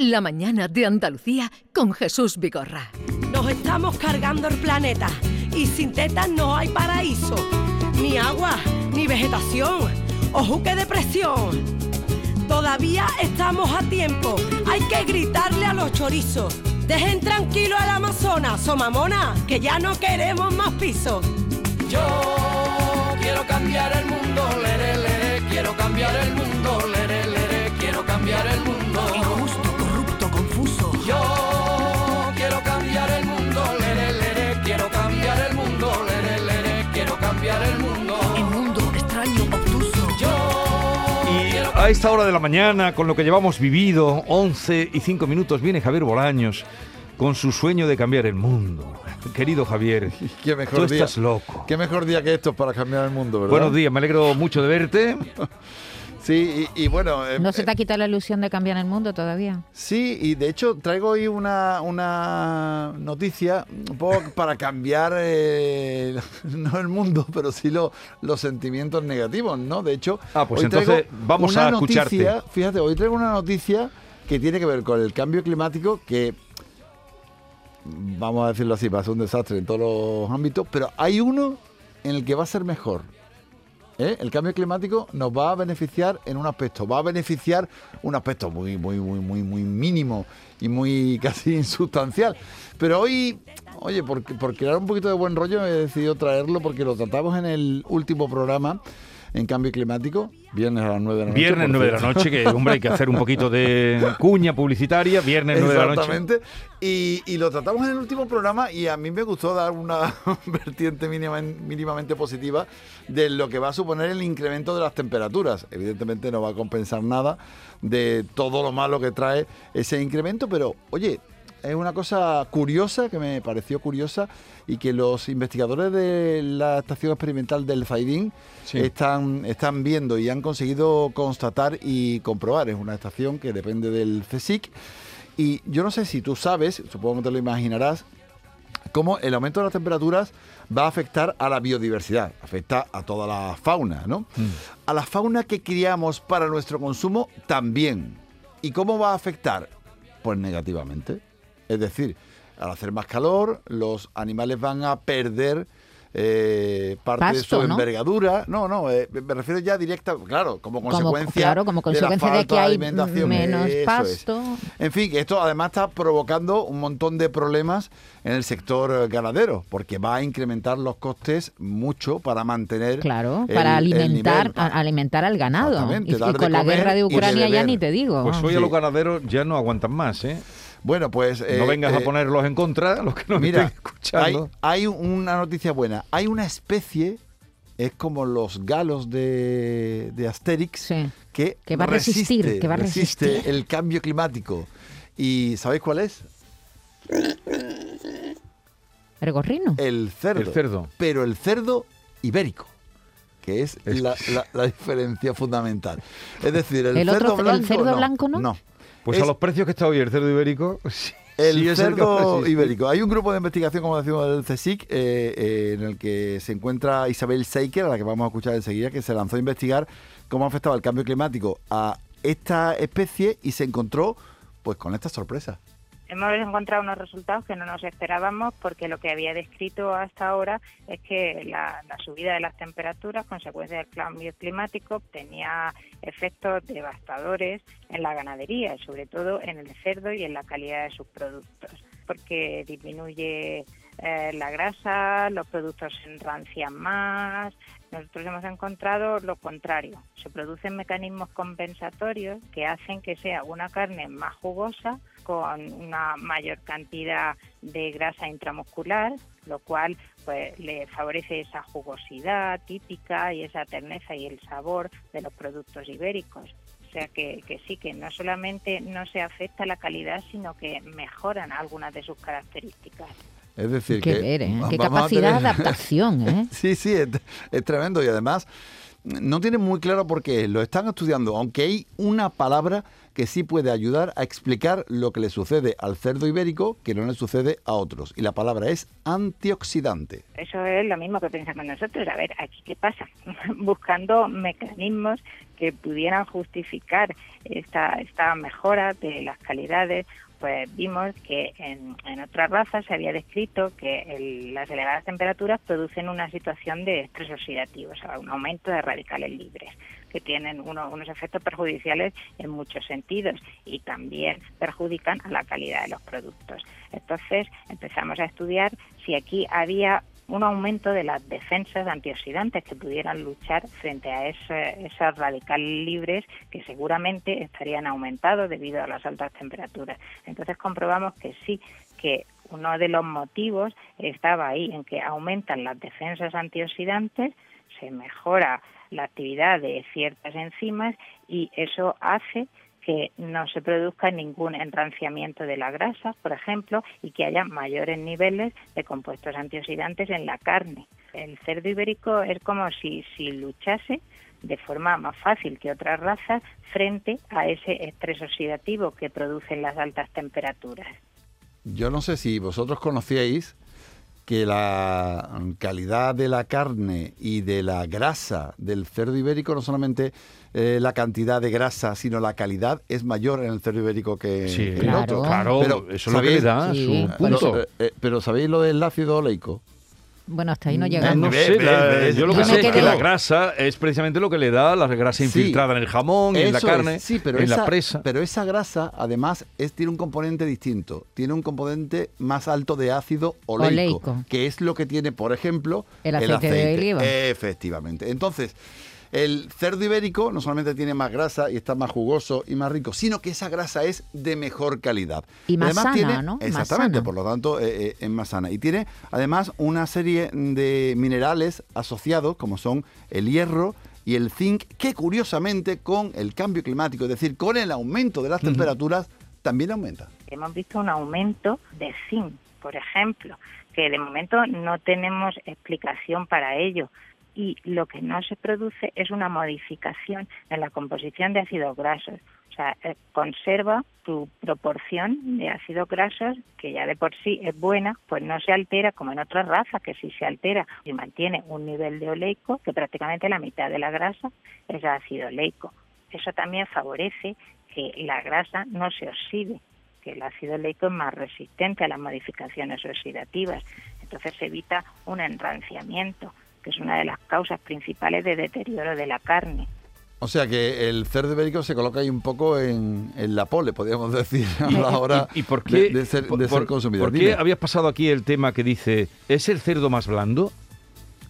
La mañana de Andalucía con Jesús Vigorra. Nos estamos cargando el planeta y sin tetas no hay paraíso, ni agua, ni vegetación, ojo que depresión. Todavía estamos a tiempo, hay que gritarle a los chorizos. Dejen tranquilo al Amazonas, somamona, que ya no queremos más pisos. Yo quiero cambiar el a esta hora de la mañana, con lo que llevamos vivido, 11 y 5 minutos, viene Javier Bolaños con su sueño de cambiar el mundo. Querido Javier, Qué mejor tú día. estás loco. Qué mejor día que estos para cambiar el mundo, ¿verdad? Buenos días, me alegro mucho de verte. Sí, y, y bueno. eh, No se te eh, ha quitado la ilusión de cambiar el mundo todavía. Sí, y de hecho traigo hoy una, una noticia un poco para cambiar, eh, no el mundo, pero sí lo- los sentimientos negativos, ¿no? De hecho, Ah, pues hoy traigo entonces vamos una a escucharte. noticia, Fíjate, hoy traigo una noticia que tiene que ver con el cambio climático que, vamos a decirlo así, va a ser un desastre en todos los ámbitos, pero hay uno en el que va a ser mejor. ¿Eh? El cambio climático nos va a beneficiar en un aspecto, va a beneficiar un aspecto muy, muy, muy, muy, muy mínimo y muy casi insustancial. Pero hoy, oye, por, por crear un poquito de buen rollo he decidido traerlo porque lo tratamos en el último programa en cambio climático, viernes a las 9 de la noche. Viernes por 9 de la noche, que hombre, hay que hacer un poquito de cuña publicitaria. Viernes 9 de la noche. Exactamente. Y, y lo tratamos en el último programa y a mí me gustó dar una vertiente mínima- mínimamente positiva de lo que va a suponer el incremento de las temperaturas. Evidentemente no va a compensar nada de todo lo malo que trae ese incremento, pero oye, es una cosa curiosa que me pareció curiosa y que los investigadores de la estación experimental del Zaidín Sí. están, están viendo y han conseguido constatar y comprobar. Es una estación que depende del CSIC. Y yo no sé si tú sabes, supongo que te lo imaginarás, cómo el aumento de las temperaturas va a afectar a la biodiversidad, afecta a toda la fauna, ¿no? A la fauna que criamos para nuestro consumo también. ¿Y cómo va a afectar? Pues negativamente. Es decir, al hacer más calor, los animales van a perder eh, parte de su ¿no? envergadura. No, no, eh, me refiero ya directa, claro, como Como, consecuencia, claro, como de la consecuencia de, falta que hay alimentación. menos Eso es. pasto. En fin, que esto además está provocando un montón de problemas en el sector ganadero, porque va a incrementar los costes mucho para mantener. Claro, el- para el alimentar, nivel. a- alimentar al ganado. Exactamente, Y, con la guerra de Ucrania ya ni te digo. Pues hoy a los ganaderos ya no aguantan más, ¿eh? Bueno, pues. no eh, vengas a eh, ponerlos en contra, los que nos Mira, estén escuchando. hay, hay una noticia buena. Hay una especie, es como los galos de, de Asterix, Sí. que, Que va a resistir, resiste, que va a resiste resistir. el cambio climático. ¿Y sabéis cuál es? ¿El gorrino? El cerdo. El cerdo. Pero el cerdo ibérico, que es, Es- la, la- la diferencia fundamental. Es decir, el, ¿El cerdo otro- el blanco. cerdo no, blanco no? Pues Es a los precios que está hoy el cerdo ibérico, sí, El sí el cerdo ibérico. Hay un grupo de investigación, como decimos, del CSIC, eh, eh, en el que se encuentra Isabel Seiker, a la que vamos a escuchar enseguida, que se lanzó a investigar cómo afectaba el cambio climático a esta especie y se encontró pues con esta sorpresa. Hemos encontrado unos resultados que no nos esperábamos porque lo que había descrito hasta ahora es que la, subida de las temperaturas, consecuencia del cambio climático, tenía efectos devastadores en la ganadería, sobre todo en el cerdo y en la calidad de sus productos, porque disminuye eh, la grasa, los productos se enrancian más. Nosotros hemos encontrado lo contrario. Se producen mecanismos compensatorios que hacen que sea una carne más jugosa con una mayor cantidad de grasa intramuscular, lo cual pues le favorece esa jugosidad típica y esa terneza y el sabor de los productos ibéricos. O sea que, que sí, que no solamente no se afecta la calidad, sino que mejoran algunas de sus características. Es decir, Qué que ver, ¿eh? Qué capacidad de adaptación, ¿eh? Sí, sí, es, es tremendo y además no tienen muy claro por qué lo están estudiando, aunque hay una palabra que sí puede ayudar a explicar lo que le sucede al cerdo ibérico que no le sucede a otros. Y la palabra es antioxidante. Eso es lo mismo que pensamos nosotros. A ver, aquí qué pasa. Buscando mecanismos que pudieran justificar esta, esta mejora de las calidades, pues vimos que en, en otras razas se había descrito que el- las elevadas temperaturas producen una situación de estrés oxidativo, o sea, un aumento de radicales libres que tienen uno- unos efectos perjudiciales en muchos sentidos y también perjudican a la calidad de los productos. Entonces empezamos a estudiar si aquí había un aumento de las defensas antioxidantes que pudieran luchar frente a esos radicales libres que seguramente estarían aumentados debido a las altas temperaturas. Entonces comprobamos que sí, que uno de los motivos estaba ahí en que aumentan las defensas antioxidantes, se mejora la actividad de ciertas enzimas y eso hace que no se produzca ningún enranciamiento de la grasa, por ejemplo, y que haya mayores niveles de compuestos antioxidantes en la carne. El cerdo ibérico es como si, si luchase de forma más fácil que otras razas frente a ese estrés oxidativo que producen las altas temperaturas. Yo no sé si vosotros conocíais que la calidad de la carne y de la grasa del cerdo ibérico, no solamente eh, la cantidad de grasa, sino la calidad es mayor en el cerdo ibérico que, Sí, en Claro. otro. claro, Pero, eso es lo que le ¿sabéis? da Sí. su punto. Pero, eh, pero ¿sabéis lo del ácido oleico? Bueno, hasta ahí no No, llegamos. Ve, sé, la- yo lo que sé es que la grasa es precisamente lo que le da la grasa Sí. infiltrada en el jamón, en la es, carne, sí, pero en esa, la presa. Pero esa grasa, además, es, tiene un componente distinto. Tiene un componente más alto de ácido oleico, Oleico. que es lo que tiene, por ejemplo, El aceite de oliva. Efectivamente. Entonces, el cerdo ibérico no solamente tiene más grasa y está más jugoso y más rico, sino que esa grasa es de mejor calidad. Y más además sana, tiene, ¿no? Exactamente, sana. por lo tanto, eh, eh, es más sana. Y tiene además una serie de minerales asociados, como son el hierro y el zinc, que curiosamente con el cambio climático, es decir, con el aumento de las temperaturas, también aumenta. hemos visto un aumento de zinc, por ejemplo, que de momento no tenemos explicación para ello. Y lo que no se produce es una modificación en la composición de ácidos grasos. O sea, eh, conserva tu proporción de ácidos grasos, que ya de por sí es buena, pues no se altera como en otras razas, que sí se altera y mantiene un nivel de oleico, que prácticamente la mitad de la grasa es ácido oleico. Eso también favorece que la grasa no se oxide que el ácido oleico es más resistente a las modificaciones oxidativas. Entonces se evita un enranciamiento, que es una de las causas principales de deterioro de la carne. O sea que el cerdo ibérico se coloca ahí un poco en, en la pole, podríamos decir, a la hora ¿Y, y por qué, de, de ser, por- de ser por- consumidor. ¿Por qué Dime. habías pasado aquí el tema que dice, ¿es el cerdo más blando?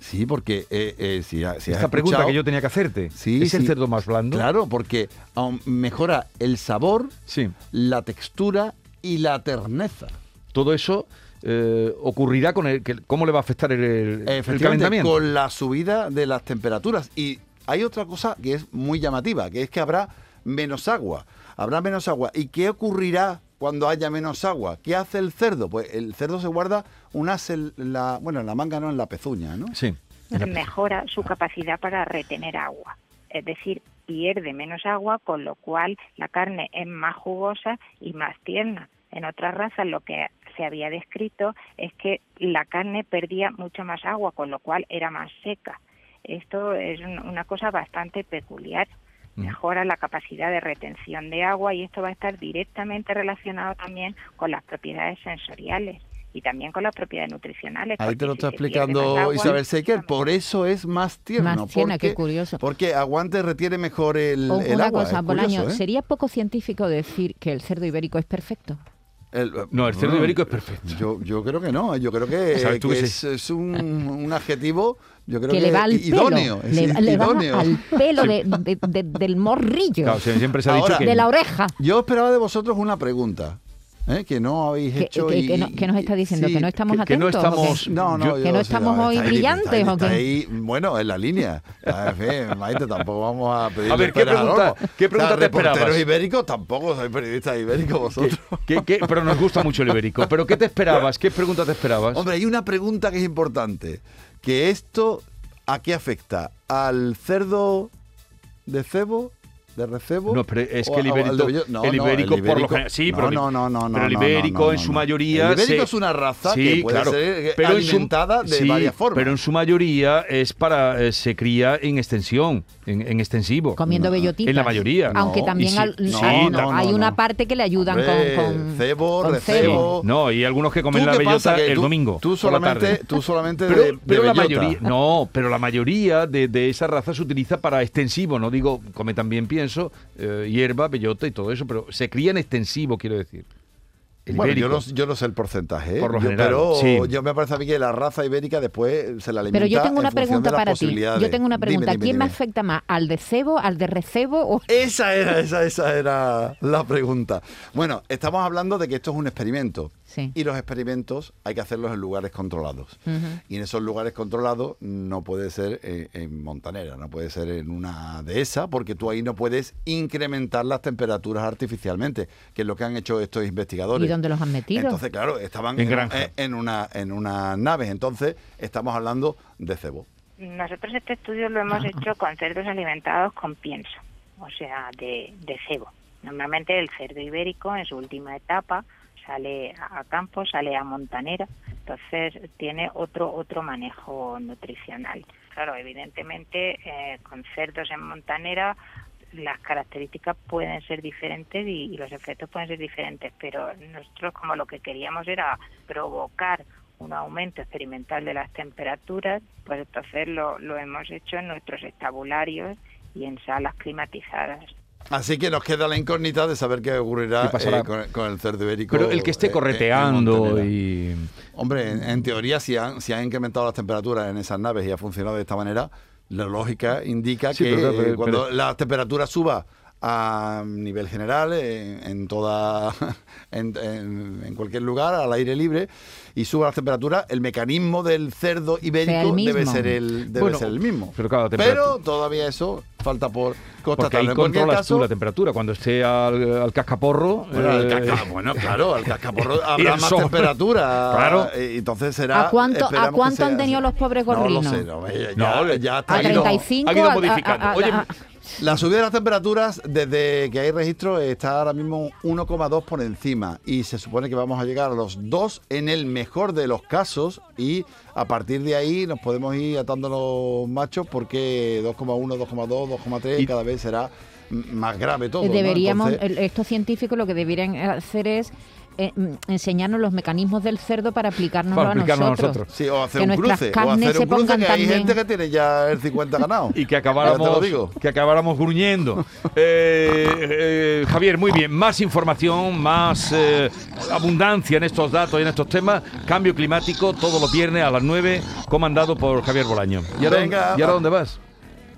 Sí, porque eh, eh, si, si has Esta pregunta que yo tenía que hacerte. Sí, ¿Es el sí. cerdo más blando? Claro, porque aun mejora el sabor, Sí. la textura y la terneza. Todo eso eh, ocurrirá con el... Que, ¿Cómo le va a afectar el, el- el Efectivamente, calentamiento? con la subida de las temperaturas. Y hay otra cosa que es muy llamativa, que es que habrá menos agua. Habrá menos agua. ¿Y qué ocurrirá cuando haya menos agua? ¿Qué hace el cerdo? Pues el cerdo se guarda un as en la, bueno, en la manga, no en la pezuña, ¿no? Sí. Mejora su capacidad para retener agua. Es decir, pierde menos agua, con lo cual la carne es más jugosa y más tierna. En otras razas lo que se había descrito es que la carne perdía mucha más agua, con lo cual era más seca. Esto es un- una cosa bastante peculiar. Mejora la capacidad de retención de agua y esto va a estar directamente relacionado también con las propiedades sensoriales y también con las propiedades nutricionales. Ahí te lo está explicando agua, Isabel Seiker. Por eso es más tierno. Más tierna, porque, qué curioso. Porque aguante, retiene mejor el, O el una agua. cosa, curioso, Bolaño, ¿eh? ¿sería poco científico decir que el cerdo ibérico es perfecto? El- No, el cerdo bueno, ibérico es perfecto. Yo, yo creo que no. Yo creo que, ¿Sabes tú que que es, es un, un adjetivo, yo creo que, que, le va al idóneo. pelo, es le, le va idóneo. al pelo de- de- de- del morrillo, Claro, sie- siempre se ha dicho Ahora, que... de la oreja. Yo esperaba de vosotros una pregunta. ¿Eh? Que no habéis ¿Qué, hecho. qué- y- no- qué nos está diciendo? sí, ¿Que no estamos que- que no atentos? o estamos- No, no, Yo- que no estamos hoy ahí, brillantes, está ahí, ¿o qué? está ahí, bueno, en la línea. Maite, tampoco vamos a pedir. A ver, ¿qué pregunta- qué pregunta te esperabas? Ibéricos, tampoco soy periodista ibérico vosotros. ¿Qué- qué- pero nos gusta mucho el ibérico. ¿Pero qué te esperabas? ¿Qué pregunta te esperabas? Hombre, hay una pregunta que es importante. Que esto, ¿a qué afecta? ¿Al cerdo de cebo de recebo? No, pero es que el ibérico, no, el no, ibérico por lo general, sí, no, pero, el- no, no, no, pero el no, no, ibérico no, en no, su no. mayoría El ibérico se- es una raza Sí, que puede claro, ser eh, pero su- alimentada de sí, varias formas. Pero en su mayoría es para eh, se cría en extensión, en, en extensivo. Comiendo bellotitas. En la mayoría. Aunque No, también y sí- al- sí, hay, no, hay no, una no. parte que le ayudan Hombre, con, con cebo, con recebo. No, y algunos que comen ¿Tú la bellota el tú- domingo. Tú solamente, tú solamente Pero, de, de pero la mayoría, no, pero la mayoría de, de esa raza se utiliza para extensivo, no digo, come también pienso, eh, hierba, bellota y todo eso, pero se cría en extensivo, quiero decir. El Bueno, yo no, yo no sé el porcentaje, ¿eh? Por lo Yo- general, pero sí. yo me parece a mí que la raza ibérica después se la alimenta Pero yo tengo una en pregunta para ti. Yo tengo una Dime, pregunta. dime, ¿Quién me dime. afecta más? ¿Al de cebo, al de recebo o Esa era, esa, esa era la pregunta. Bueno, estamos hablando de que esto es un experimento. Sí. Y los experimentos hay que hacerlos en lugares controlados. Y en esos lugares controlados no puede ser eh, en Montanera, no puede ser en una dehesa, porque tú ahí no puedes incrementar las temperaturas artificialmente, que es lo que han hecho estos investigadores. ¿Y dónde los han metido? Entonces, claro, estaban En en, granja. eh, en una en unas naves. Entonces, estamos hablando de cebo. Nosotros este estudio lo hemos hecho con cerdos alimentados con pienso, o sea, de, de cebo. Normalmente el cerdo ibérico en su última etapa sale a campo, sale a montanera, entonces tiene otro otro manejo nutricional. Claro, evidentemente eh, con cerdos en montanera las características pueden ser diferentes y, los efectos pueden ser diferentes, pero nosotros como lo que queríamos era provocar un aumento experimental de las temperaturas, pues entonces lo hemos hecho en nuestros estabularios y en salas climatizadas. Así que nos queda la incógnita de saber qué ocurrirá eh, con, con el cerdo ibérico. Pero el que esté eh, eh, correteando y... Hombre, en, en teoría, si han, si han incrementado las temperaturas en esas naves y ha funcionado de esta manera, la lógica indica Sí, que pero- pero- pero- cuando la temperatura suba a nivel general, en, en toda, en, en- en cualquier lugar, al aire libre, y suba las temperaturas, el mecanismo del cerdo ibérico el debe ser el, debe Bueno, ser el mismo. pero claro, Pero temperatura- todavía eso falta por Porque constatarlo. ahí En cualquier controlas caso, tú la temperatura. Cuando esté al, al cascaporro... Bueno, al eh, casca- bueno, claro, al cascaporro habrá más sol. temperatura. Claro. eh, Entonces será. ¿A cuánto- a cuánto han tenido los pobres No lo gorrinos? sé, no, ya, No, ya, está a ahí, no. 35? han ido a- a- modificando. a- Oye, a- La subida de las temperaturas, desde que hay registro, está ahora mismo 1,2 por encima. Y se supone que vamos a llegar a los 2 en el mejor de los casos. Y a partir de ahí nos podemos ir atando los machos porque 2,1, 2,2, 2,3 Y- cada vez será más grave todo. ¿no? Deberíamos, Entonces- estos científicos lo que deberían hacer es eh, mm, enseñarnos los mecanismos del cerdo para aplicárnoslo Para a aplicarnos a nosotros. nosotros. Sí, o hacer Que un cruce. O hacer un cruce que hay también- gente que tiene ya el 50 ganado. y que acabáramos lo digo. que acabáramos gruñendo. Eh, eh, Javier, muy bien, más información, más eh, abundancia en estos datos y en estos temas. Cambio climático todos los viernes a las 9, comandado por Javier Bolaño. ¿Y ahora, Venga. ¿y ahora dónde vas?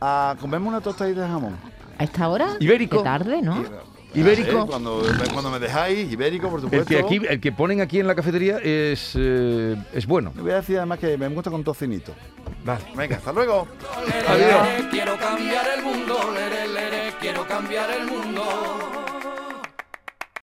Ah, comemos una tostadita de jamón. ¿A esta hora? Ibérico. Qué tarde, ¿no? Ibérico. Eh, cuando, cuando me dejáis, ibérico, por El supuesto. que, aquí, el que ponen aquí en la cafetería es, eh, es bueno. Le voy a decir además que me gusta con tocinito. Vale. Venga, hasta luego. Lere, lere, quiero cambiar el mundo, lere, lere, quiero cambiar el mundo.